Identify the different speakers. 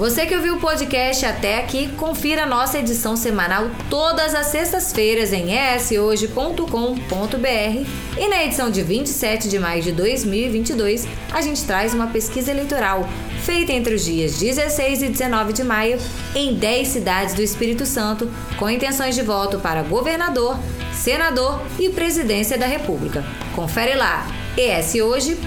Speaker 1: Você que ouviu o podcast até aqui, confira nossa edição semanal todas as sextas-feiras em eshoje.com.br e na edição de 27 de maio de 2022 a gente traz uma pesquisa eleitoral feita entre os dias 16 e 19 de maio em 10 cidades do Espírito Santo com intenções de voto para governador, senador e presidência da República. Confere lá eshoje.com.br.